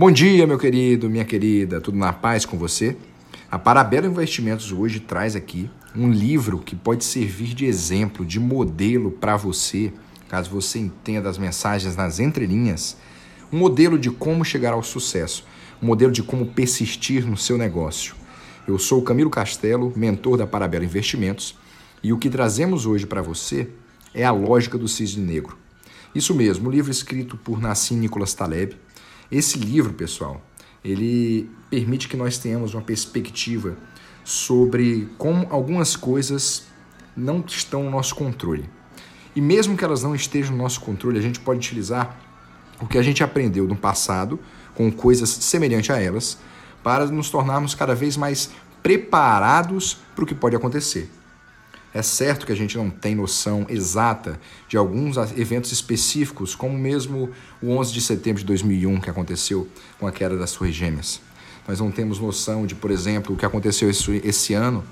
Bom dia, meu querido, minha querida, tudo na paz com você? A Parabelo Investimentos hoje traz aqui um livro que pode servir de exemplo, de modelo para você, caso você entenda as mensagens nas entrelinhas, um modelo de como chegar ao sucesso, um modelo de como persistir no seu negócio. Eu sou o Camilo Castelo, mentor da Parabelo Investimentos, e o que trazemos hoje para você é a lógica do cisne negro. Isso mesmo, um livro escrito por Nassim Nicolas Taleb, esse livro, pessoal, ele permite que nós tenhamos uma perspectiva sobre como algumas coisas não estão no nosso controle. E mesmo que elas não estejam no nosso controle, a gente pode utilizar o que a gente aprendeu no passado com coisas semelhantes a elas para nos tornarmos cada vez mais preparados para o que pode acontecer. É certo que a gente não tem noção exata de alguns eventos específicos, como mesmo o 11 de setembro de 2001 que aconteceu com a queda das Torres Gêmeas. Nós não temos noção de, por exemplo, o que aconteceu esse ano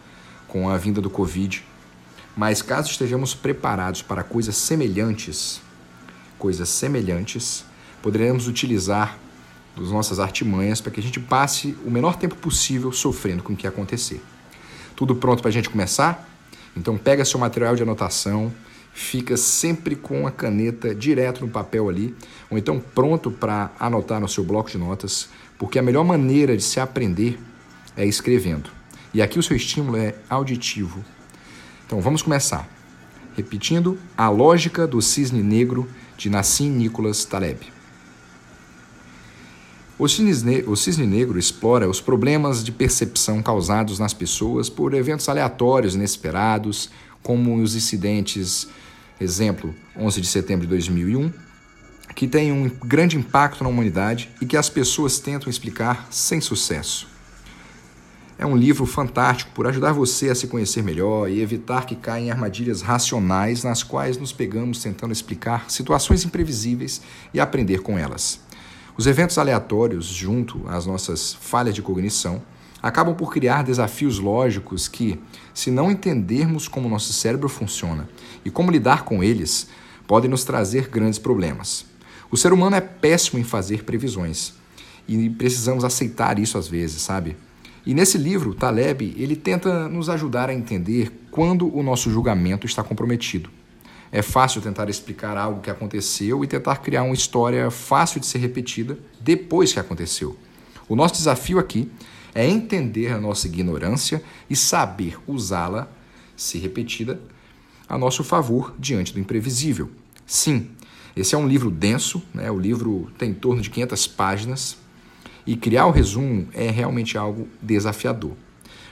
com a vinda do Covid. Mas caso estejamos preparados para coisas semelhantes, coisas semelhantes, poderemos utilizar as nossas artimanhas para que a gente passe o menor tempo possível sofrendo com o que acontecer. Tudo pronto para a gente começar? Então pega seu material de anotação, fica sempre com a caneta direto no papel ali, ou então pronto para anotar no seu bloco de notas, porque a melhor maneira de se aprender é escrevendo. E aqui o seu estímulo é auditivo. Então vamos começar. Repetindo a lógica do cisne negro de Nassim Nicholas Taleb. O cisne, o cisne negro explora os problemas de percepção causados nas pessoas por eventos aleatórios, inesperados, como os incidentes, exemplo, 11 de setembro de 2001, que têm um grande impacto na humanidade e que as pessoas tentam explicar sem sucesso. É um livro fantástico por ajudar você a se conhecer melhor e evitar que caia em armadilhas racionais nas quais nos pegamos tentando explicar situações imprevisíveis e aprender com elas. Os eventos aleatórios, junto às nossas falhas de cognição, acabam por criar desafios lógicos que, se não entendermos como nosso cérebro funciona e como lidar com eles, podem nos trazer grandes problemas. O ser humano é péssimo em fazer previsões e precisamos aceitar isso às vezes, sabe? E nesse livro, Taleb, ele tenta nos ajudar a entender quando o nosso julgamento está comprometido. É fácil tentar explicar algo que aconteceu e tentar criar uma história fácil de ser repetida depois que aconteceu. O nosso desafio aqui é entender a nossa ignorância e saber usá-la, se repetida, a nosso favor diante do imprevisível. Sim, esse é um livro denso, né? o livro tem em torno de 500 páginas e criar o resumo é realmente algo desafiador.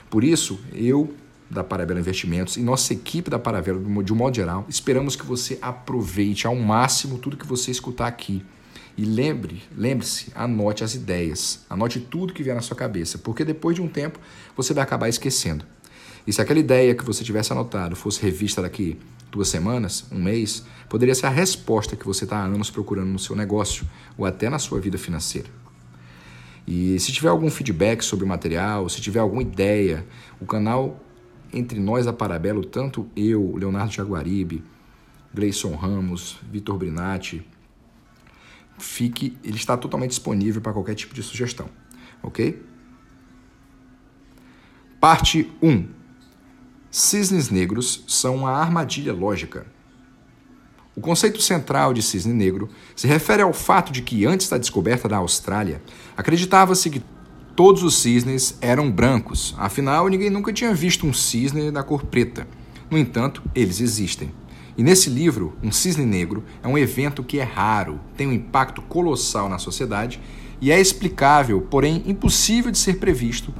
Por isso, eu da Parabelo Investimentos e nossa equipe da Parabelo, de um modo geral, esperamos que você aproveite ao máximo tudo que você escutar aqui. E lembre, lembre-se, anote as ideias, anote tudo que vier na sua cabeça, porque depois de um tempo você vai acabar esquecendo. E se aquela ideia que você tivesse anotado fosse revista daqui duas semanas, um mês, poderia ser a resposta que você está há anos procurando no seu negócio ou até na sua vida financeira. E se tiver algum feedback sobre o material, se tiver alguma ideia, o canal entre nós a Parabelo, tanto eu, Leonardo Jaguaribe, Gleison Ramos, Vitor Brinatti, fique, ele está totalmente disponível para qualquer tipo de sugestão, ok? Parte 1. Cisnes negros são uma armadilha lógica. O conceito central de cisne negro se refere ao fato de que, antes da descoberta da Austrália, acreditava-se que Todos os cisnes eram brancos, afinal, ninguém nunca tinha visto um cisne da cor preta. No entanto, eles existem. E nesse livro, um cisne negro é um evento que é raro, tem um impacto colossal na sociedade e é explicável, porém impossível de ser previsto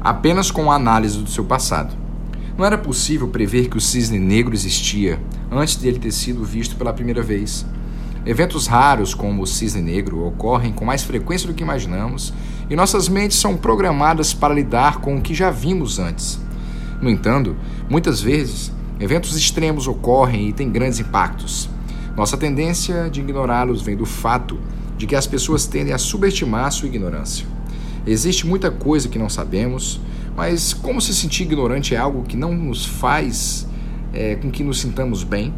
apenas com a análise do seu passado. Não era possível prever que o cisne negro existia antes de ele ter sido visto pela primeira vez. Eventos raros como o cisne negro ocorrem com mais frequência do que imaginamos e nossas mentes são programadas para lidar com o que já vimos antes. No entanto, muitas vezes, eventos extremos ocorrem e têm grandes impactos. Nossa tendência de ignorá-los vem do fato de que as pessoas tendem a subestimar sua ignorância. Existe muita coisa que não sabemos, mas como se sentir ignorante é algo que não nos faz é, com que nos sintamos bem?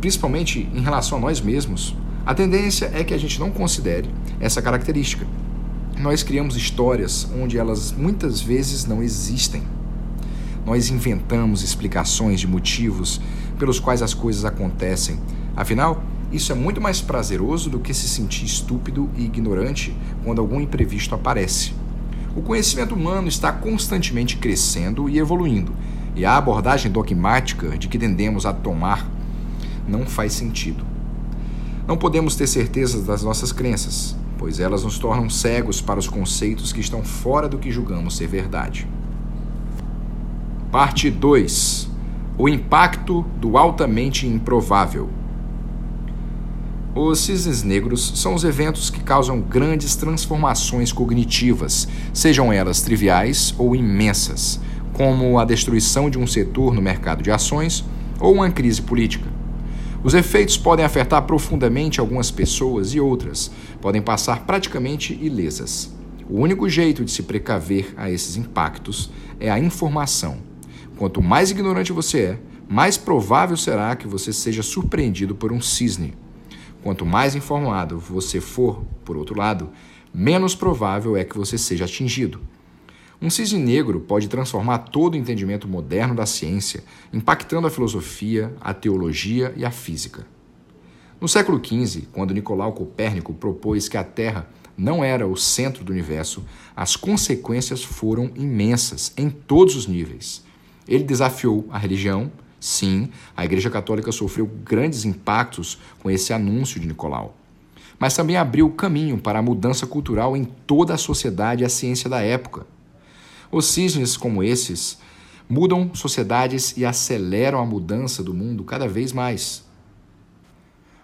principalmente em relação a nós mesmos, a tendência é que a gente não considere essa característica. Nós criamos histórias onde elas muitas vezes não existem. Nós inventamos explicações de motivos pelos quais as coisas acontecem. Afinal, isso é muito mais prazeroso do que se sentir estúpido e ignorante quando algum imprevisto aparece. O conhecimento humano está constantemente crescendo e evoluindo, e a abordagem dogmática de que tendemos a tomar não faz sentido. Não podemos ter certeza das nossas crenças, pois elas nos tornam cegos para os conceitos que estão fora do que julgamos ser verdade. Parte 2: O impacto do altamente improvável. Os cisnes negros são os eventos que causam grandes transformações cognitivas, sejam elas triviais ou imensas, como a destruição de um setor no mercado de ações ou uma crise política. Os efeitos podem afetar profundamente algumas pessoas e outras podem passar praticamente ilesas. O único jeito de se precaver a esses impactos é a informação. Quanto mais ignorante você é, mais provável será que você seja surpreendido por um cisne. Quanto mais informado você for, por outro lado, menos provável é que você seja atingido. Um cisne negro pode transformar todo o entendimento moderno da ciência, impactando a filosofia, a teologia e a física. No século XV, quando Nicolau Copérnico propôs que a Terra não era o centro do universo, as consequências foram imensas em todos os níveis. Ele desafiou a religião, Sim, a Igreja Católica sofreu grandes impactos com esse anúncio de Nicolau. Mas também abriu caminho para a mudança cultural em toda a sociedade e a ciência da época. Os cisnes como esses mudam sociedades e aceleram a mudança do mundo cada vez mais.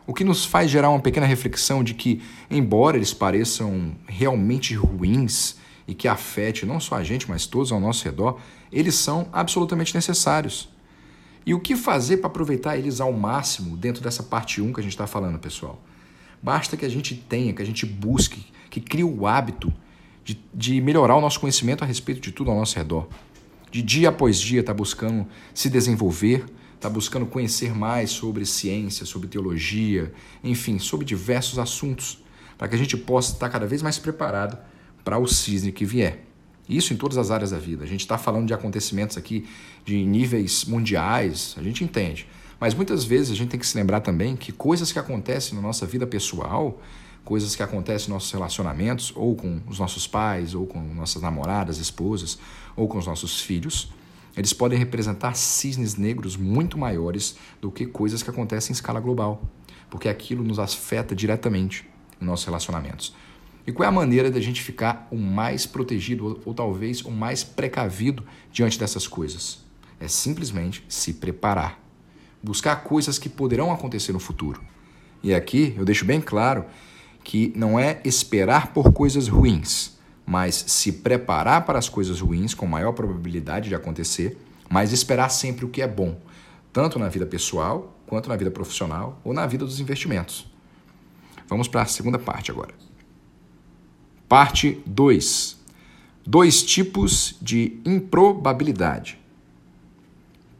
O que nos faz gerar uma pequena reflexão de que, embora eles pareçam realmente ruins e que afete não só a gente, mas todos ao nosso redor, eles são absolutamente necessários. E o que fazer para aproveitar eles ao máximo dentro dessa parte 1 que a gente está falando, pessoal? Basta que a gente tenha, que a gente busque, que crie o hábito de, de melhorar o nosso conhecimento a respeito de tudo ao nosso redor. De dia após dia está buscando se desenvolver, está buscando conhecer mais sobre ciência, sobre teologia, enfim, sobre diversos assuntos, para que a gente possa estar cada vez mais preparado para o cisne que vier. Isso em todas as áreas da vida. A gente está falando de acontecimentos aqui de níveis mundiais, a gente entende. Mas muitas vezes a gente tem que se lembrar também que coisas que acontecem na nossa vida pessoal, coisas que acontecem nos nossos relacionamentos, ou com os nossos pais, ou com nossas namoradas, esposas, ou com os nossos filhos, eles podem representar cisnes negros muito maiores do que coisas que acontecem em escala global, porque aquilo nos afeta diretamente nos nossos relacionamentos. E qual é a maneira da gente ficar o mais protegido ou talvez o mais precavido diante dessas coisas? É simplesmente se preparar. Buscar coisas que poderão acontecer no futuro. E aqui eu deixo bem claro que não é esperar por coisas ruins, mas se preparar para as coisas ruins com maior probabilidade de acontecer, mas esperar sempre o que é bom, tanto na vida pessoal, quanto na vida profissional ou na vida dos investimentos. Vamos para a segunda parte agora. Parte 2. Dois tipos de improbabilidade.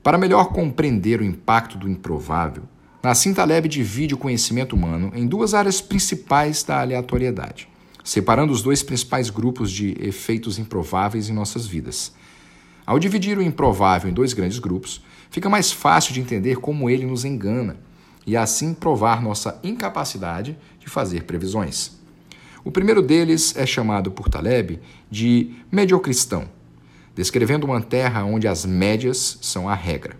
Para melhor compreender o impacto do improvável, Nassim Taleb divide o conhecimento humano em duas áreas principais da aleatoriedade, separando os dois principais grupos de efeitos improváveis em nossas vidas. Ao dividir o improvável em dois grandes grupos, fica mais fácil de entender como ele nos engana e assim provar nossa incapacidade de fazer previsões. O primeiro deles é chamado por Taleb de mediocristão, descrevendo uma terra onde as médias são a regra.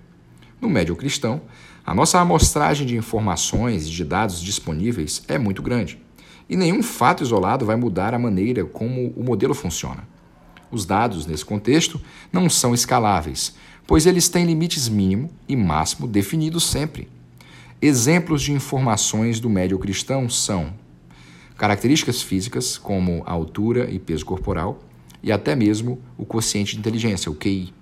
No mediocristão, a nossa amostragem de informações e de dados disponíveis é muito grande, e nenhum fato isolado vai mudar a maneira como o modelo funciona. Os dados, nesse contexto, não são escaláveis, pois eles têm limites mínimo e máximo definidos sempre. Exemplos de informações do médio cristão são características físicas, como altura e peso corporal, e até mesmo o quociente de inteligência, o QI.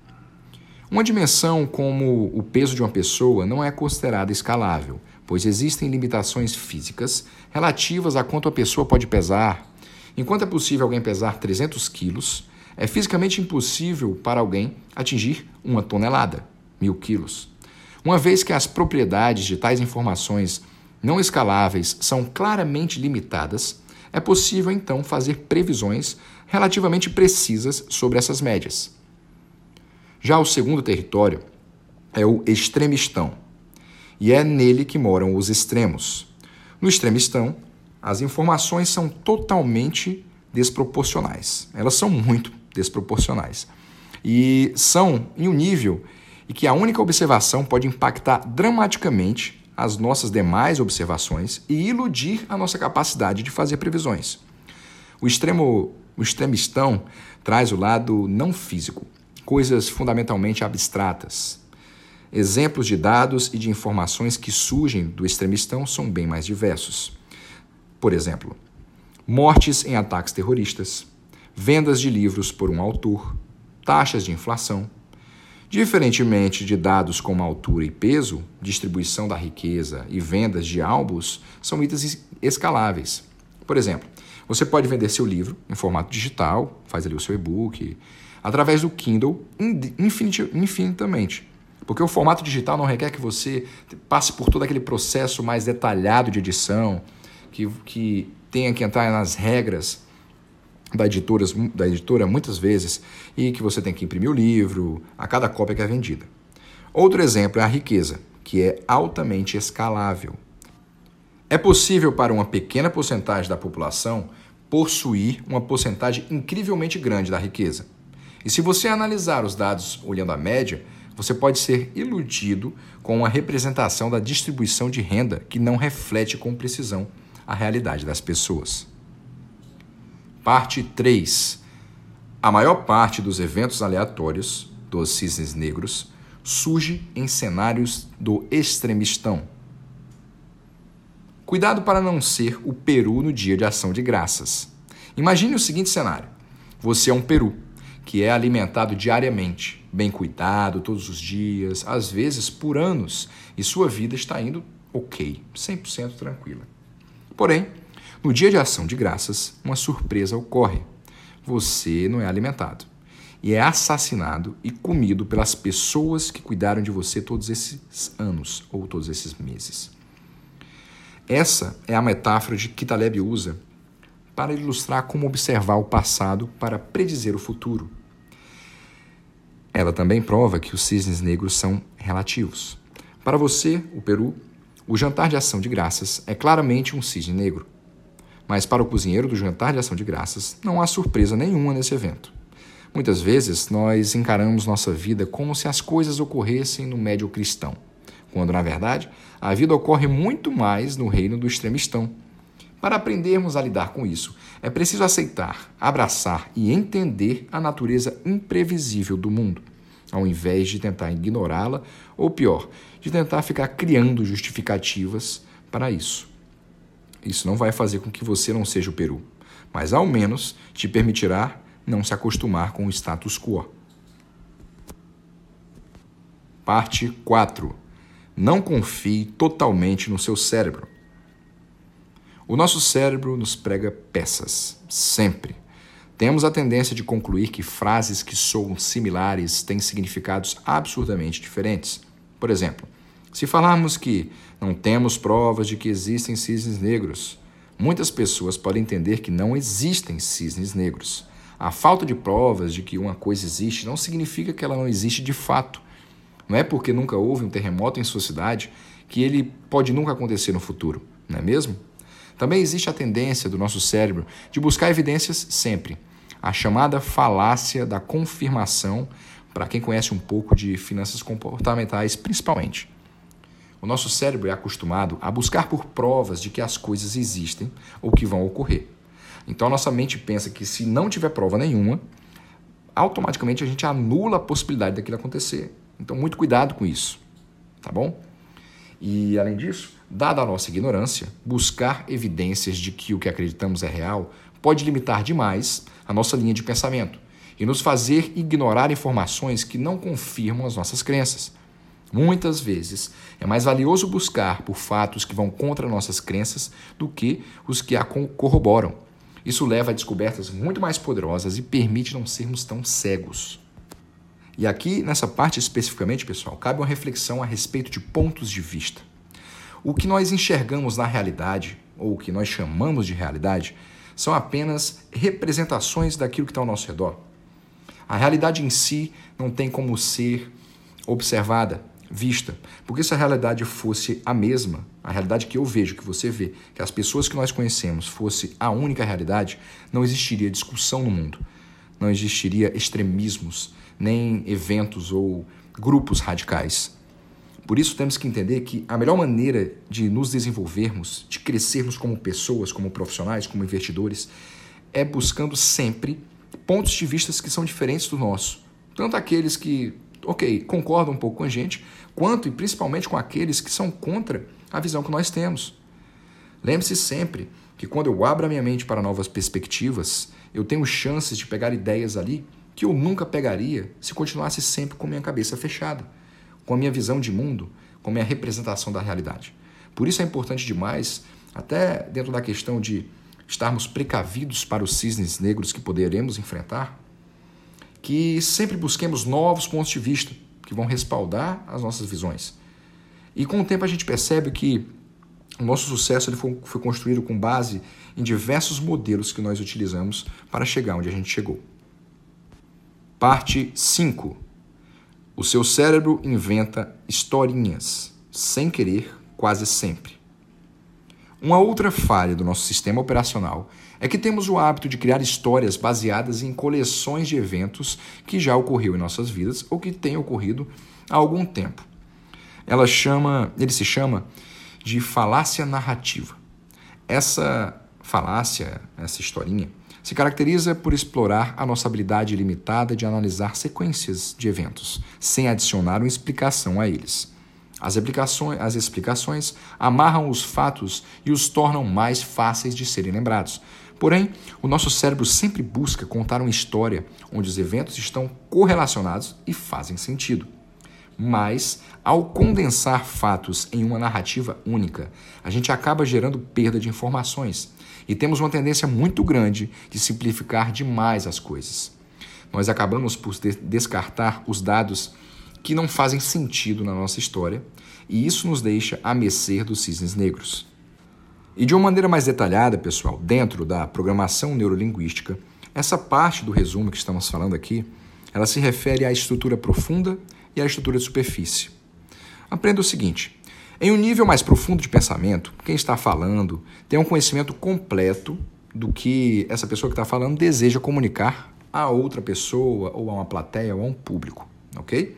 Uma dimensão como o peso de uma pessoa não é considerada escalável, pois existem limitações físicas relativas a quanto a pessoa pode pesar. Enquanto é possível alguém pesar 300 quilos, é fisicamente impossível para alguém atingir uma tonelada, mil quilos. Uma vez que as propriedades de tais informações não escaláveis são claramente limitadas, é possível então fazer previsões relativamente precisas sobre essas médias. Já o segundo território é o extremistão, e é nele que moram os extremos. No extremistão, as informações são totalmente desproporcionais. Elas são muito desproporcionais. E são em um nível em que a única observação pode impactar dramaticamente as nossas demais observações e iludir a nossa capacidade de fazer previsões. O extremo, o extremistão traz o lado não físico, coisas fundamentalmente abstratas. Exemplos de dados e de informações que surgem do extremistão são bem mais diversos. Por exemplo, mortes em ataques terroristas, vendas de livros por um autor, taxas de inflação. Diferentemente de dados como altura e peso, distribuição da riqueza e vendas de álbuns são itens escaláveis. Por exemplo, você pode vender seu livro em formato digital, faz ali o seu e-book, através do Kindle infinitamente. Porque o formato digital não requer que você passe por todo aquele processo mais detalhado de edição, que, que tenha que entrar nas regras da, editoras, da editora muitas vezes e que você tem que imprimir o livro a cada cópia que é vendida. Outro exemplo é a riqueza, que é altamente escalável. É possível para uma pequena porcentagem da população possuir uma porcentagem incrivelmente grande da riqueza. E se você analisar os dados olhando a média, você pode ser iludido com uma representação da distribuição de renda que não reflete com precisão a realidade das pessoas. Parte 3. A maior parte dos eventos aleatórios dos cisnes negros surge em cenários do extremistão. Cuidado para não ser o peru no dia de ação de graças. Imagine o seguinte cenário: você é um peru que é alimentado diariamente, bem cuidado todos os dias, às vezes por anos, e sua vida está indo ok, 100% tranquila. Porém, no dia de ação de graças, uma surpresa ocorre. Você não é alimentado e é assassinado e comido pelas pessoas que cuidaram de você todos esses anos ou todos esses meses. Essa é a metáfora de que Taleb usa para ilustrar como observar o passado para predizer o futuro. Ela também prova que os cisnes negros são relativos. Para você, o Peru, o jantar de ação de graças é claramente um cisne negro. Mas para o cozinheiro do jantar de ação de graças, não há surpresa nenhuma nesse evento. Muitas vezes nós encaramos nossa vida como se as coisas ocorressem no médio cristão, quando na verdade a vida ocorre muito mais no reino do extremistão. Para aprendermos a lidar com isso, é preciso aceitar, abraçar e entender a natureza imprevisível do mundo ao invés de tentar ignorá-la, ou pior, de tentar ficar criando justificativas para isso. Isso não vai fazer com que você não seja o Peru, mas ao menos te permitirá não se acostumar com o status quo. Parte 4. Não confie totalmente no seu cérebro. O nosso cérebro nos prega peças, sempre temos a tendência de concluir que frases que soam similares têm significados absurdamente diferentes. Por exemplo, se falarmos que não temos provas de que existem cisnes negros, muitas pessoas podem entender que não existem cisnes negros. A falta de provas de que uma coisa existe não significa que ela não existe de fato. Não é porque nunca houve um terremoto em sua cidade que ele pode nunca acontecer no futuro, não é mesmo? Também existe a tendência do nosso cérebro de buscar evidências sempre, a chamada falácia da confirmação, para quem conhece um pouco de finanças comportamentais, principalmente. O nosso cérebro é acostumado a buscar por provas de que as coisas existem ou que vão ocorrer. Então a nossa mente pensa que se não tiver prova nenhuma, automaticamente a gente anula a possibilidade daquilo acontecer. Então muito cuidado com isso, tá bom? E além disso, dada a nossa ignorância, buscar evidências de que o que acreditamos é real pode limitar demais a nossa linha de pensamento e nos fazer ignorar informações que não confirmam as nossas crenças. Muitas vezes é mais valioso buscar por fatos que vão contra nossas crenças do que os que a corroboram. Isso leva a descobertas muito mais poderosas e permite não sermos tão cegos. E aqui, nessa parte especificamente, pessoal, cabe uma reflexão a respeito de pontos de vista. O que nós enxergamos na realidade, ou o que nós chamamos de realidade, são apenas representações daquilo que está ao nosso redor. A realidade em si não tem como ser observada, vista, porque se a realidade fosse a mesma, a realidade que eu vejo, que você vê, que as pessoas que nós conhecemos fosse a única realidade, não existiria discussão no mundo, não existiria extremismos, nem eventos ou grupos radicais. Por isso temos que entender que a melhor maneira de nos desenvolvermos, de crescermos como pessoas, como profissionais, como investidores, é buscando sempre pontos de vista que são diferentes do nosso. Tanto aqueles que, ok, concordam um pouco com a gente, quanto e principalmente com aqueles que são contra a visão que nós temos. Lembre-se sempre que quando eu abro a minha mente para novas perspectivas, eu tenho chances de pegar ideias ali que eu nunca pegaria se continuasse sempre com minha cabeça fechada com a minha visão de mundo, com a minha representação da realidade. Por isso é importante demais, até dentro da questão de estarmos precavidos para os cisnes negros que poderemos enfrentar, que sempre busquemos novos pontos de vista que vão respaldar as nossas visões. E com o tempo a gente percebe que o nosso sucesso ele foi, foi construído com base em diversos modelos que nós utilizamos para chegar onde a gente chegou. Parte 5 o seu cérebro inventa historinhas, sem querer, quase sempre. Uma outra falha do nosso sistema operacional é que temos o hábito de criar histórias baseadas em coleções de eventos que já ocorreu em nossas vidas ou que têm ocorrido há algum tempo. Ela chama, ele se chama de falácia narrativa. Essa falácia, essa historinha, se caracteriza por explorar a nossa habilidade limitada de analisar sequências de eventos, sem adicionar uma explicação a eles. As, as explicações amarram os fatos e os tornam mais fáceis de serem lembrados. Porém, o nosso cérebro sempre busca contar uma história onde os eventos estão correlacionados e fazem sentido. Mas, ao condensar fatos em uma narrativa única, a gente acaba gerando perda de informações e temos uma tendência muito grande de simplificar demais as coisas. Nós acabamos por descartar os dados que não fazem sentido na nossa história, e isso nos deixa a mercê dos cisnes negros. E de uma maneira mais detalhada, pessoal, dentro da programação neurolinguística, essa parte do resumo que estamos falando aqui, ela se refere à estrutura profunda e à estrutura de superfície. Aprenda o seguinte: em um nível mais profundo de pensamento, quem está falando tem um conhecimento completo do que essa pessoa que está falando deseja comunicar a outra pessoa, ou a uma plateia, ou a um público, ok?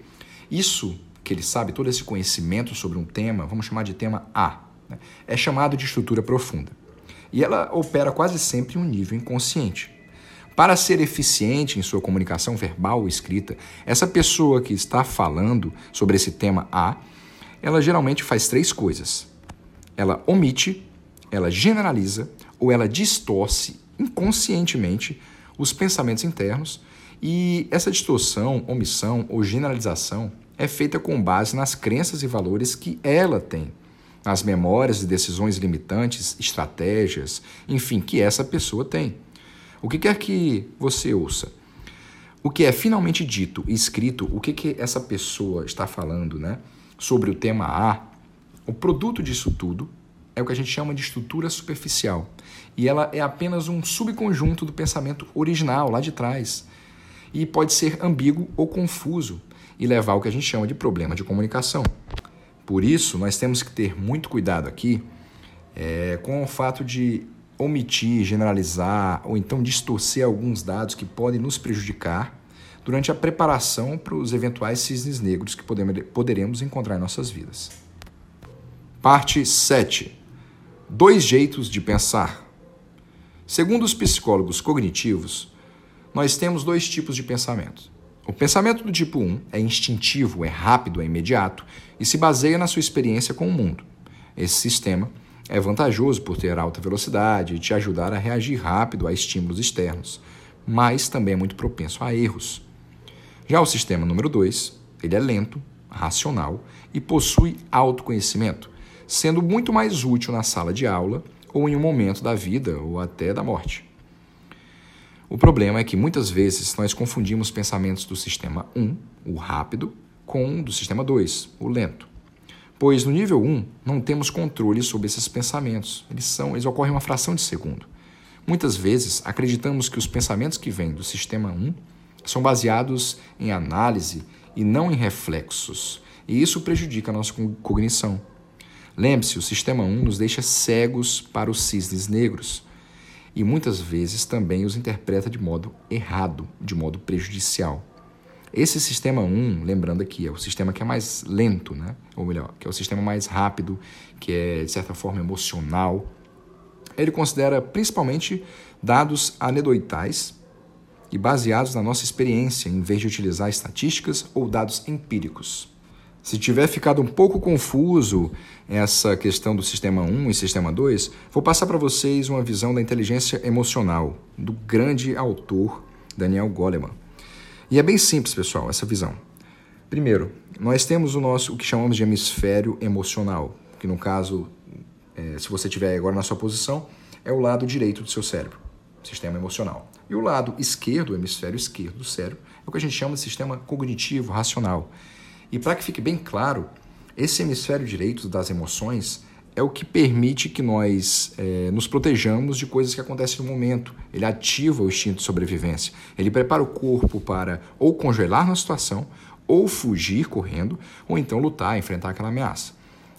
Isso que ele sabe, todo esse conhecimento sobre um tema, vamos chamar de tema A, né? é chamado de estrutura profunda. E ela opera quase sempre em um nível inconsciente. Para ser eficiente em sua comunicação verbal ou escrita, essa pessoa que está falando sobre esse tema A ela geralmente faz três coisas. Ela omite, ela generaliza ou ela distorce inconscientemente os pensamentos internos e essa distorção, omissão ou generalização é feita com base nas crenças e valores que ela tem, nas memórias e decisões limitantes, estratégias, enfim, que essa pessoa tem. O que quer que você ouça? O que é finalmente dito e escrito, o que, que essa pessoa está falando, né? Sobre o tema A, o produto disso tudo é o que a gente chama de estrutura superficial. E ela é apenas um subconjunto do pensamento original, lá de trás. E pode ser ambíguo ou confuso e levar ao que a gente chama de problema de comunicação. Por isso, nós temos que ter muito cuidado aqui é, com o fato de omitir, generalizar ou então distorcer alguns dados que podem nos prejudicar durante a preparação para os eventuais cisnes negros que poderemos encontrar em nossas vidas. Parte 7. Dois jeitos de pensar. Segundo os psicólogos cognitivos, nós temos dois tipos de pensamento. O pensamento do tipo 1 é instintivo, é rápido, é imediato e se baseia na sua experiência com o mundo. Esse sistema é vantajoso por ter alta velocidade e te ajudar a reagir rápido a estímulos externos, mas também é muito propenso a erros. Já o sistema número 2, ele é lento, racional e possui autoconhecimento, sendo muito mais útil na sala de aula ou em um momento da vida ou até da morte. O problema é que muitas vezes nós confundimos pensamentos do sistema 1, o rápido, com o do sistema 2, o lento. Pois no nível 1 não temos controle sobre esses pensamentos, eles, são, eles ocorrem uma fração de segundo. Muitas vezes acreditamos que os pensamentos que vêm do sistema 1 são baseados em análise e não em reflexos, e isso prejudica a nossa cognição. Lembre-se, o sistema 1 nos deixa cegos para os cisnes negros e muitas vezes também os interpreta de modo errado, de modo prejudicial. Esse sistema 1, lembrando aqui, é o sistema que é mais lento, né? ou melhor, que é o sistema mais rápido, que é de certa forma emocional. Ele considera principalmente dados anedoitais e baseados na nossa experiência, em vez de utilizar estatísticas ou dados empíricos. Se tiver ficado um pouco confuso essa questão do sistema 1 e sistema 2, vou passar para vocês uma visão da inteligência emocional do grande autor Daniel Goleman. E é bem simples, pessoal, essa visão. Primeiro, nós temos o nosso o que chamamos de hemisfério emocional, que no caso, é, se você tiver agora na sua posição, é o lado direito do seu cérebro, sistema emocional. E o lado esquerdo, o hemisfério esquerdo do cérebro, é o que a gente chama de sistema cognitivo, racional e para que fique bem claro, esse hemisfério direito das emoções é o que permite que nós é, nos protejamos de coisas que acontecem no momento. Ele ativa o instinto de sobrevivência. Ele prepara o corpo para ou congelar na situação, ou fugir correndo, ou então lutar, enfrentar aquela ameaça.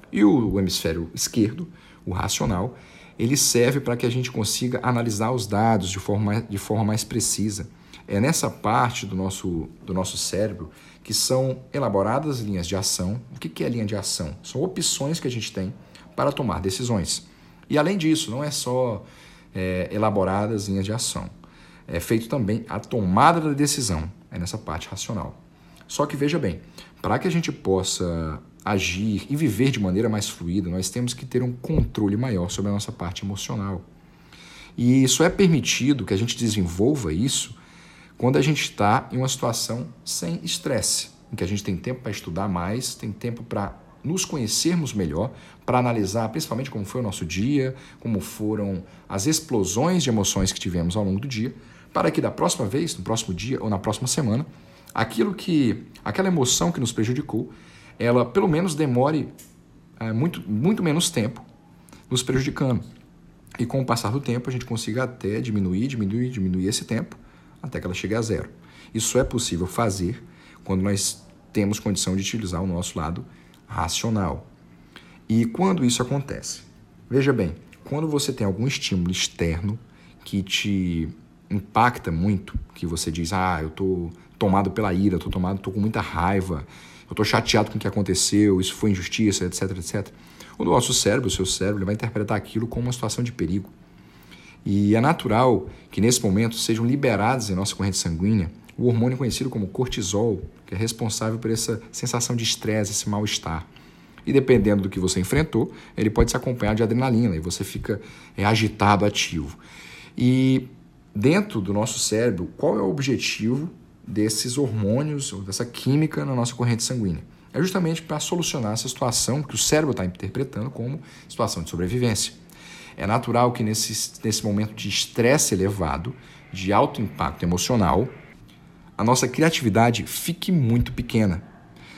E o, o hemisfério esquerdo, o racional, ele serve para que a gente consiga analisar os dados de forma, de forma mais precisa. É nessa parte do nosso, do nosso cérebro que são elaboradas linhas de ação. O que é linha de ação? São opções que a gente tem para tomar decisões. E além disso, não é só é, elaboradas linhas de ação. É feito também a tomada da decisão, é nessa parte racional. Só que veja bem, para que a gente possa agir e viver de maneira mais fluida, nós temos que ter um controle maior sobre a nossa parte emocional. E isso é permitido que a gente desenvolva isso quando a gente está em uma situação sem estresse, em que a gente tem tempo para estudar mais, tem tempo para nos conhecermos melhor, para analisar principalmente como foi o nosso dia, como foram as explosões de emoções que tivemos ao longo do dia, para que da próxima vez, no próximo dia ou na próxima semana, aquilo que, aquela emoção que nos prejudicou, ela pelo menos demore é, muito, muito menos tempo nos prejudicando. E com o passar do tempo, a gente consiga até diminuir, diminuir, diminuir esse tempo, até que ela chegue a zero. Isso é possível fazer quando nós temos condição de utilizar o nosso lado racional. E quando isso acontece? Veja bem, quando você tem algum estímulo externo que te impacta muito, que você diz, ah, eu estou tomado pela ira, estou tomado, estou com muita raiva, eu estou chateado com o que aconteceu, isso foi injustiça, etc, etc. O nosso cérebro, o seu cérebro, ele vai interpretar aquilo como uma situação de perigo. E é natural que nesse momento sejam liberados em nossa corrente sanguínea o hormônio conhecido como cortisol, que é responsável por essa sensação de estresse, esse mal-estar. E dependendo do que você enfrentou, ele pode se acompanhar de adrenalina e você fica é, agitado, ativo. E dentro do nosso cérebro, qual é o objetivo desses hormônios ou dessa química na nossa corrente sanguínea? É justamente para solucionar essa situação que o cérebro está interpretando como situação de sobrevivência. É natural que nesse, nesse momento de estresse elevado, de alto impacto emocional, a nossa criatividade fique muito pequena.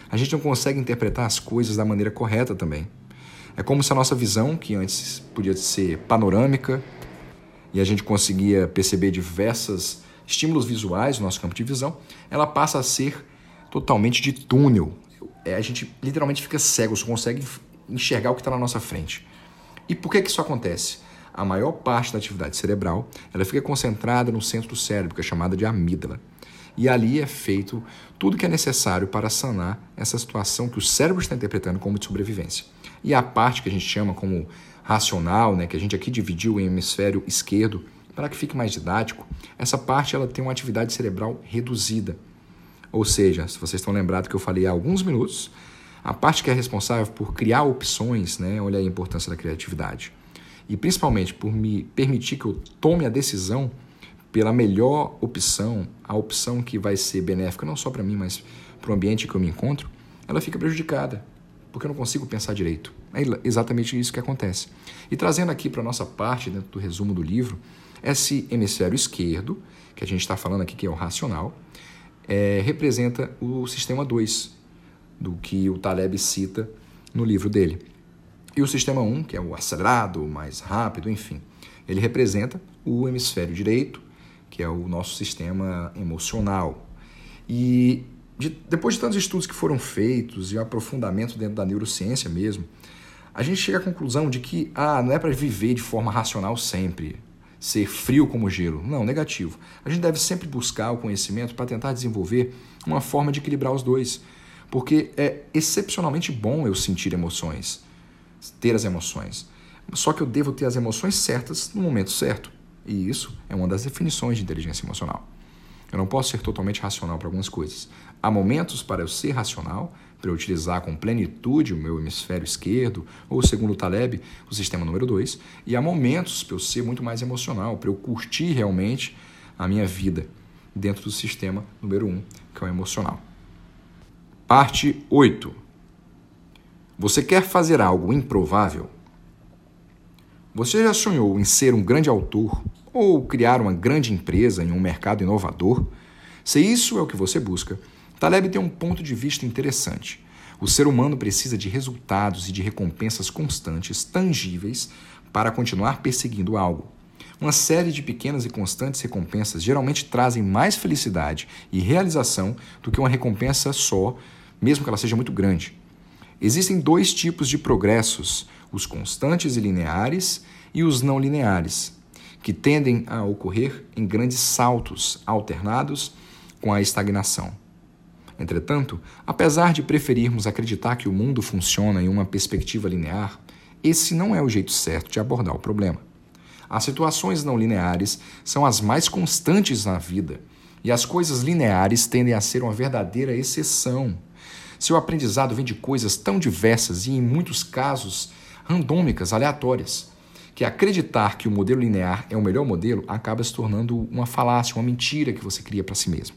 A gente não consegue interpretar as coisas da maneira correta também. É como se a nossa visão, que antes podia ser panorâmica, e a gente conseguia perceber diversos estímulos visuais no nosso campo de visão, ela passa a ser totalmente de túnel. É, a gente literalmente fica cego, só consegue enxergar o que está na nossa frente. E por que, que isso acontece? A maior parte da atividade cerebral ela fica concentrada no centro do cérebro, que é chamada de amígdala. E ali é feito tudo que é necessário para sanar essa situação que o cérebro está interpretando como de sobrevivência. E a parte que a gente chama como racional, né, que a gente aqui dividiu em hemisfério esquerdo, para que fique mais didático, essa parte ela tem uma atividade cerebral reduzida. Ou seja, se vocês estão lembrados que eu falei há alguns minutos, a parte que é responsável por criar opções, né? olha a importância da criatividade, e principalmente por me permitir que eu tome a decisão pela melhor opção, a opção que vai ser benéfica não só para mim, mas para o ambiente que eu me encontro, ela fica prejudicada, porque eu não consigo pensar direito. É exatamente isso que acontece. E trazendo aqui para a nossa parte, dentro do resumo do livro, esse hemisfério esquerdo, que a gente está falando aqui que é o racional, é, representa o sistema 2, do que o Taleb cita no livro dele. E o sistema 1, que é o acelerado, mais rápido, enfim, ele representa o hemisfério direito, que é o nosso sistema emocional. E de, depois de tantos estudos que foram feitos e o aprofundamento dentro da neurociência mesmo, a gente chega à conclusão de que ah, não é para viver de forma racional sempre, ser frio como gelo. Não, negativo. A gente deve sempre buscar o conhecimento para tentar desenvolver uma forma de equilibrar os dois. Porque é excepcionalmente bom eu sentir emoções, ter as emoções. Só que eu devo ter as emoções certas no momento certo. E isso é uma das definições de inteligência emocional. Eu não posso ser totalmente racional para algumas coisas. Há momentos para eu ser racional, para eu utilizar com plenitude o meu hemisfério esquerdo, ou segundo o Taleb, o sistema número 2, e há momentos para eu ser muito mais emocional, para eu curtir realmente a minha vida dentro do sistema número 1, um, que é o emocional. Parte 8. Você quer fazer algo improvável? Você já sonhou em ser um grande autor ou criar uma grande empresa em um mercado inovador? Se isso é o que você busca, Taleb tem um ponto de vista interessante. O ser humano precisa de resultados e de recompensas constantes, tangíveis, para continuar perseguindo algo. Uma série de pequenas e constantes recompensas geralmente trazem mais felicidade e realização do que uma recompensa só, mesmo que ela seja muito grande. Existem dois tipos de progressos os constantes e lineares e os não lineares, que tendem a ocorrer em grandes saltos alternados com a estagnação. Entretanto, apesar de preferirmos acreditar que o mundo funciona em uma perspectiva linear, esse não é o jeito certo de abordar o problema. As situações não lineares são as mais constantes na vida, e as coisas lineares tendem a ser uma verdadeira exceção. Seu aprendizado vem de coisas tão diversas e, em muitos casos, randômicas, aleatórias, que acreditar que o modelo linear é o melhor modelo acaba se tornando uma falácia, uma mentira que você cria para si mesmo.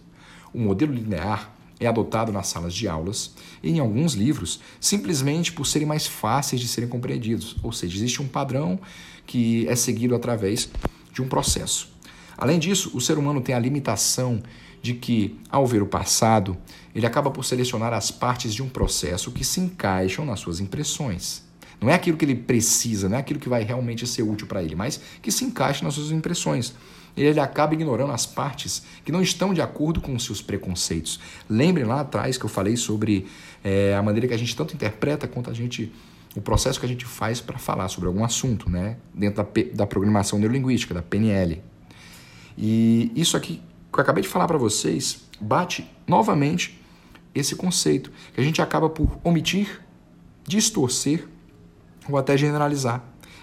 O modelo linear é adotado nas salas de aulas e em alguns livros simplesmente por serem mais fáceis de serem compreendidos, ou seja, existe um padrão que é seguido através de um processo. Além disso, o ser humano tem a limitação de que, ao ver o passado, ele acaba por selecionar as partes de um processo que se encaixam nas suas impressões. Não é aquilo que ele precisa, não é aquilo que vai realmente ser útil para ele, mas que se encaixe nas suas impressões. Ele acaba ignorando as partes que não estão de acordo com os seus preconceitos. Lembrem lá atrás que eu falei sobre é, a maneira que a gente tanto interpreta quanto a gente o processo que a gente faz para falar sobre algum assunto, né? dentro da, da programação neurolinguística, da PNL. E isso aqui que eu acabei de falar para vocês bate novamente esse conceito, que a gente acaba por omitir, distorcer ou até generalizar.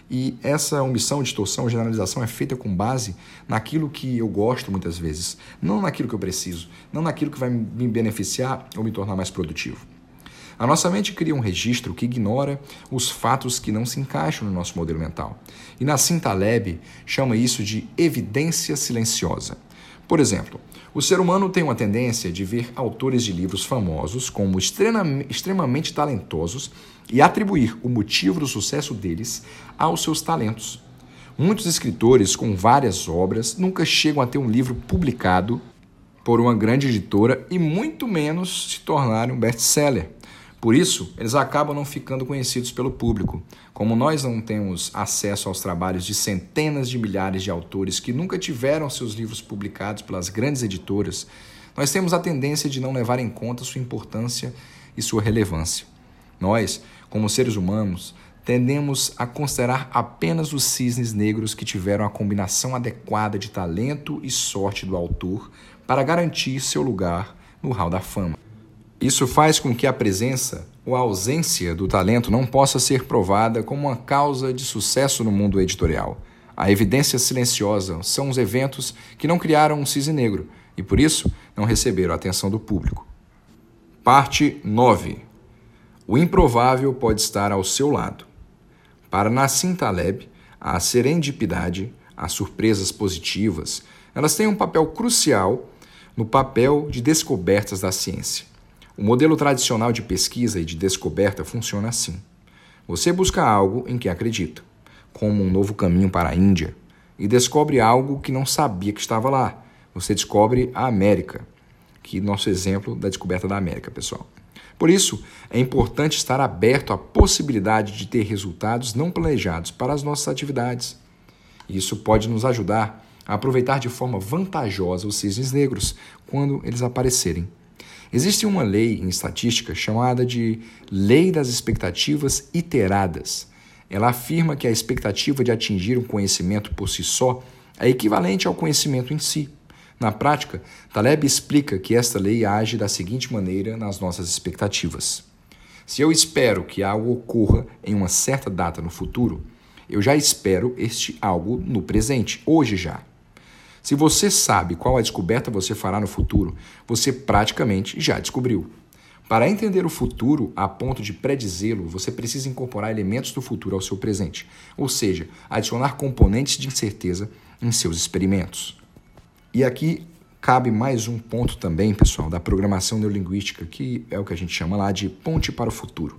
E essa omissão, distorção, generalização é feita com base naquilo que eu gosto muitas vezes, não naquilo que eu preciso, não naquilo que vai me beneficiar ou me tornar mais produtivo. A nossa mente cria um registro que ignora os fatos que não se encaixam no nosso modelo mental. E Nassim Taleb chama isso de evidência silenciosa. Por exemplo, o ser humano tem uma tendência de ver autores de livros famosos como extremamente talentosos e atribuir o motivo do sucesso deles aos seus talentos. Muitos escritores com várias obras nunca chegam a ter um livro publicado por uma grande editora e muito menos se tornarem um best-seller. Por isso, eles acabam não ficando conhecidos pelo público. Como nós não temos acesso aos trabalhos de centenas de milhares de autores que nunca tiveram seus livros publicados pelas grandes editoras, nós temos a tendência de não levar em conta sua importância e sua relevância. Nós, como seres humanos, tendemos a considerar apenas os cisnes negros que tiveram a combinação adequada de talento e sorte do autor para garantir seu lugar no hall da fama. Isso faz com que a presença ou a ausência do talento não possa ser provada como uma causa de sucesso no mundo editorial. A evidência silenciosa são os eventos que não criaram um cisne negro e, por isso, não receberam a atenção do público. Parte 9. O improvável pode estar ao seu lado. Para Nassim Taleb, a serendipidade, as surpresas positivas, elas têm um papel crucial no papel de descobertas da ciência. O modelo tradicional de pesquisa e de descoberta funciona assim. Você busca algo em que acredita, como um novo caminho para a Índia, e descobre algo que não sabia que estava lá. Você descobre a América, que nosso exemplo da descoberta da América, pessoal. Por isso, é importante estar aberto à possibilidade de ter resultados não planejados para as nossas atividades. Isso pode nos ajudar a aproveitar de forma vantajosa os cisnes negros quando eles aparecerem. Existe uma lei em estatística chamada de Lei das Expectativas Iteradas. Ela afirma que a expectativa de atingir um conhecimento por si só é equivalente ao conhecimento em si. Na prática, Taleb explica que esta lei age da seguinte maneira nas nossas expectativas. Se eu espero que algo ocorra em uma certa data no futuro, eu já espero este algo no presente, hoje já. Se você sabe qual a descoberta você fará no futuro, você praticamente já descobriu. Para entender o futuro a ponto de predizê-lo, você precisa incorporar elementos do futuro ao seu presente, ou seja, adicionar componentes de incerteza em seus experimentos. E aqui cabe mais um ponto também, pessoal, da programação neurolinguística, que é o que a gente chama lá de ponte para o futuro.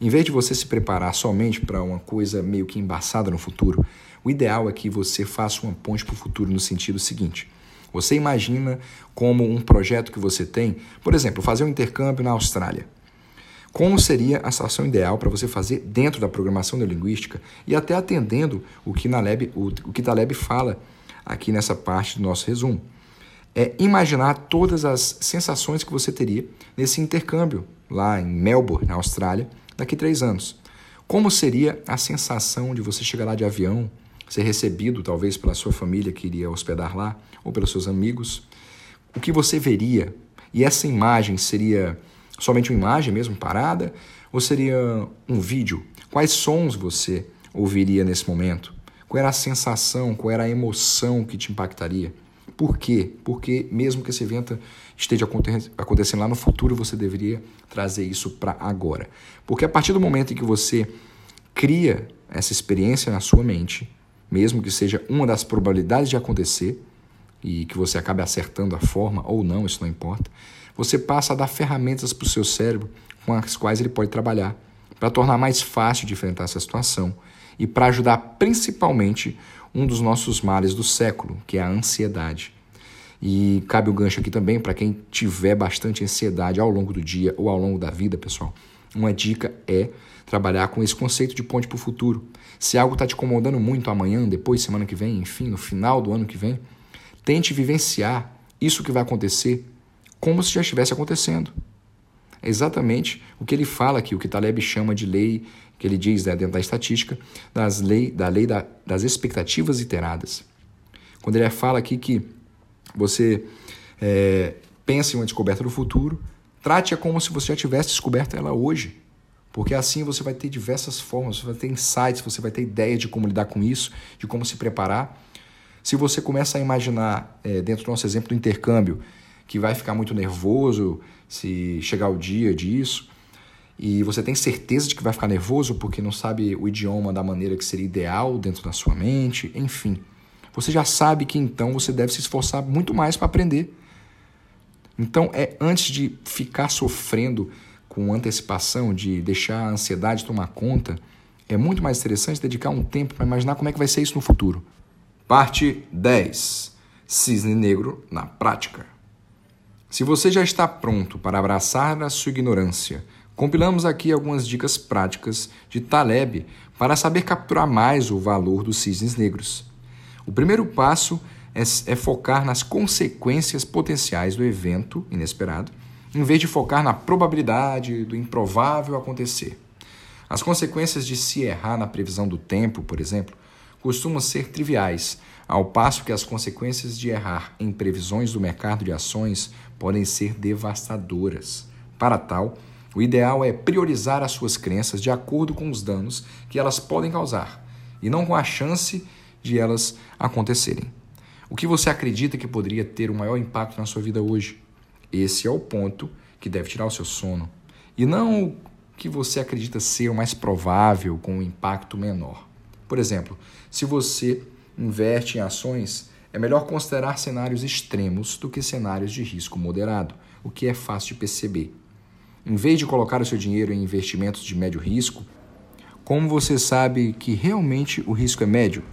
Em vez de você se preparar somente para uma coisa meio que embaçada no futuro, o ideal é que você faça uma ponte para o futuro no sentido seguinte. Você imagina como um projeto que você tem, por exemplo, fazer um intercâmbio na Austrália. Como seria a situação ideal para você fazer dentro da programação neurolinguística e até atendendo o que, Naleb, o, o que Taleb fala aqui nessa parte do nosso resumo. É imaginar todas as sensações que você teria nesse intercâmbio lá em Melbourne, na Austrália, daqui a três anos. Como seria a sensação de você chegar lá de avião, ser recebido talvez pela sua família que iria hospedar lá, ou pelos seus amigos? O que você veria? E essa imagem seria somente uma imagem mesmo, parada? Ou seria um vídeo? Quais sons você ouviria nesse momento? Qual era a sensação, qual era a emoção que te impactaria? Por quê? Porque mesmo que esse evento esteja acontecendo lá no futuro, você deveria trazer isso para agora. Porque a partir do momento em que você cria essa experiência na sua mente, mesmo que seja uma das probabilidades de acontecer, e que você acabe acertando a forma ou não, isso não importa, você passa a dar ferramentas para o seu cérebro com as quais ele pode trabalhar para tornar mais fácil de enfrentar essa situação e para ajudar principalmente um dos nossos males do século, que é a ansiedade. E cabe o gancho aqui também para quem tiver bastante ansiedade ao longo do dia ou ao longo da vida, pessoal. Uma dica é trabalhar com esse conceito de ponte para o futuro. Se algo está te incomodando muito amanhã, depois, semana que vem, enfim, no final do ano que vem, tente vivenciar isso que vai acontecer como se já estivesse acontecendo. É exatamente o que ele fala aqui, o que Taleb chama de lei que ele diz né, dentro da estatística, das lei, da lei da, das expectativas iteradas. Quando ele fala aqui que você é, pensa em uma descoberta do futuro, trate-a como se você já tivesse descoberto ela hoje. Porque assim você vai ter diversas formas, você vai ter insights, você vai ter ideia de como lidar com isso, de como se preparar. Se você começa a imaginar, é, dentro do nosso exemplo do intercâmbio, que vai ficar muito nervoso se chegar o dia disso, e você tem certeza de que vai ficar nervoso porque não sabe o idioma da maneira que seria ideal dentro da sua mente, enfim. Você já sabe que então você deve se esforçar muito mais para aprender. Então, é antes de ficar sofrendo com antecipação, de deixar a ansiedade tomar conta, é muito mais interessante dedicar um tempo para imaginar como é que vai ser isso no futuro. Parte 10. Cisne negro na prática. Se você já está pronto para abraçar a sua ignorância, Compilamos aqui algumas dicas práticas de Taleb para saber capturar mais o valor dos cisnes negros. O primeiro passo é, é, focar nas consequências potenciais do evento inesperado, em vez de focar na probabilidade do improvável acontecer. As consequências de se errar na previsão do tempo, por exemplo, costumam ser triviais, ao passo que as consequências de errar em previsões do mercado de ações podem ser devastadoras. Para tal, o ideal é priorizar as suas crenças de acordo com os danos que elas podem causar e não com a chance de elas acontecerem. O que você acredita que poderia ter o maior impacto na sua vida hoje? Esse é o ponto que deve tirar o seu sono. E não o que você acredita ser o mais provável com um impacto menor. Por exemplo, se você investe em ações, é melhor considerar cenários extremos do que cenários de risco moderado, o que é fácil de perceber. Em vez de colocar o seu dinheiro em investimentos de médio risco, como você sabe que realmente o risco é médio?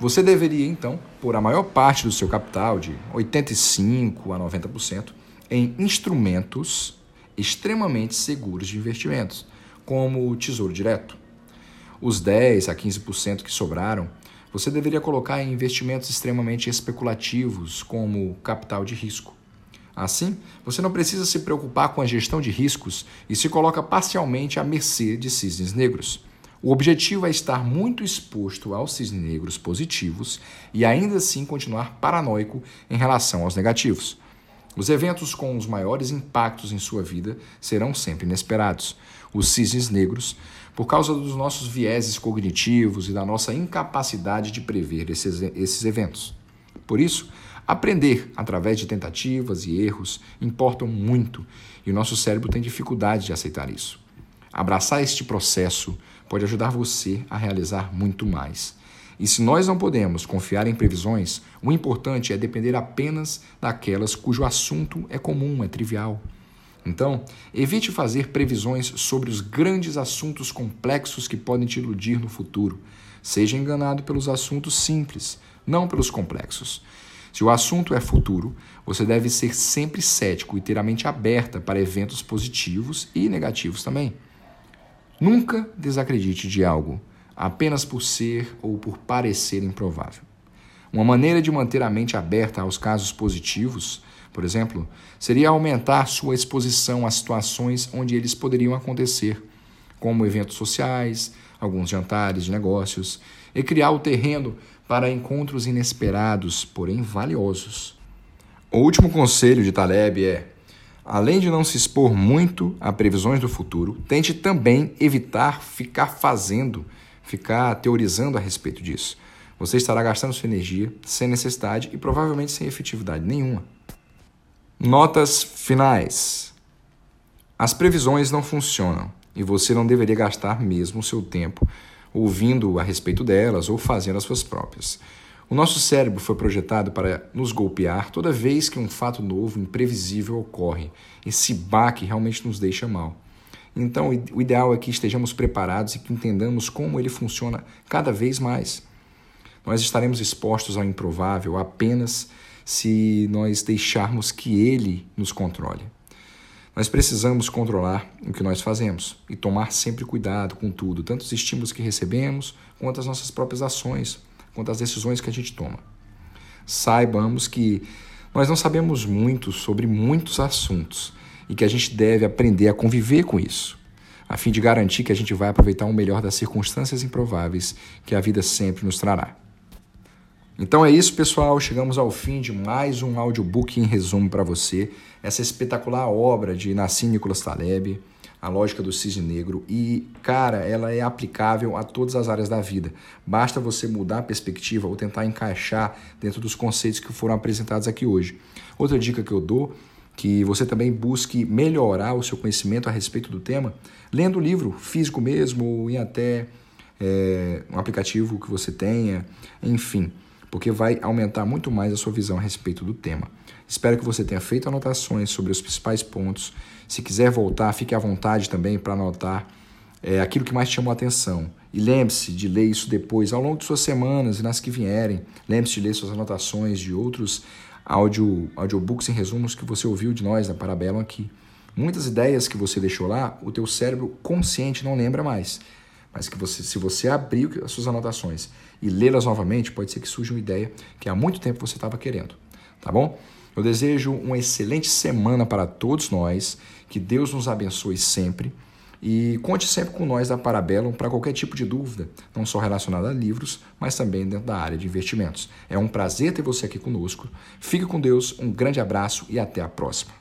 Você deveria, então, pôr a maior parte do seu capital, de 85% a 90%, em instrumentos extremamente seguros de investimentos, como o Tesouro Direto. Os 10 a 15% que sobraram, você deveria colocar em investimentos extremamente especulativos, como capital de risco. Assim, você não precisa se preocupar com a gestão de riscos e se coloca parcialmente à mercê de cisnes negros. O objetivo é estar muito exposto aos cisnes negros positivos e ainda assim continuar paranoico em relação aos negativos. Os eventos com os maiores impactos em sua vida serão sempre inesperados. Os cisnes negros, por causa dos nossos vieses cognitivos e da nossa incapacidade de prever esses, esses eventos. Por isso, aprender através de tentativas e erros importam muito e o nosso cérebro tem dificuldade de aceitar isso. Abraçar este processo pode ajudar você a realizar muito mais. E se nós não podemos confiar em previsões, o importante é depender apenas daquelas cujo assunto é comum, é trivial. Então, evite fazer previsões sobre os grandes assuntos complexos que podem te iludir no futuro. Seja enganado pelos assuntos simples, não pelos complexos. Se o assunto é futuro, você deve ser sempre cético e ter a mente aberta para eventos positivos e negativos também. Nunca desacredite de algo apenas por ser ou por parecer improvável. Uma maneira de manter a mente aberta aos casos positivos, por exemplo, seria aumentar sua exposição a situações onde eles poderiam acontecer, como eventos sociais, alguns jantares de negócios, e criar o terreno para encontros inesperados, porém valiosos. O último conselho de Taleb é: além de não se expor muito a previsões do futuro, tente também evitar ficar fazendo ficar teorizando a respeito disso. Você estará gastando sua energia sem necessidade e provavelmente sem efetividade nenhuma. Notas finais. As previsões não funcionam e você não deveria gastar mesmo o seu tempo ouvindo a respeito delas ou fazendo as suas próprias. O nosso cérebro foi projetado para nos golpear toda vez que um fato novo, imprevisível ocorre. Esse baque realmente nos deixa mal. Então, o ideal é que estejamos preparados e que entendamos como ele funciona cada vez mais. Nós estaremos expostos ao improvável apenas se nós deixarmos que ele nos controle. Nós precisamos controlar o que nós fazemos e tomar sempre cuidado com tudo, tanto os estímulos que recebemos, quanto as nossas próprias ações, quanto as decisões que a gente toma. Saibamos que nós não sabemos muito sobre muitos assuntos e que a gente deve aprender a conviver com isso, a fim de garantir que a gente vai aproveitar o melhor das circunstâncias improváveis que a vida sempre nos trará. Então é isso, pessoal. Chegamos ao fim de mais um audiobook em resumo para você. Essa espetacular obra de Nassim Nicholas Taleb, A Lógica do Cisne Negro. E, cara, ela é aplicável a todas as áreas da vida. Basta você mudar a perspectiva ou tentar encaixar dentro dos conceitos que foram apresentados aqui hoje. Outra dica que eu dou que você também busque melhorar o seu conhecimento a respeito do tema, lendo o livro físico mesmo, ou em até é, um aplicativo que você tenha, enfim, porque vai aumentar muito mais a sua visão a respeito do tema. Espero que você tenha feito anotações sobre os principais pontos. Se quiser voltar, fique à vontade também para anotar é, aquilo que mais te chamou a atenção. E lembre-se de ler isso depois, ao longo de suas semanas e nas que vierem. Lembre-se de ler suas anotações de outros audio, audiobooks em resumos que você ouviu de nós na Parabellum aqui. Muitas ideias que você deixou lá, o teu cérebro consciente não lembra mais. Mas que você, se você abrir as suas anotações e lê-las novamente, pode ser que surja uma ideia que há muito tempo você estava querendo. Tá bom? Eu desejo uma excelente semana para todos nós. Que Deus nos abençoe sempre. E conte sempre com nós da Parabellum para qualquer tipo de dúvida, não só relacionada a livros, mas também dentro da área de investimentos. É um prazer ter você aqui conosco. Fique com Deus, um grande abraço e até a próxima.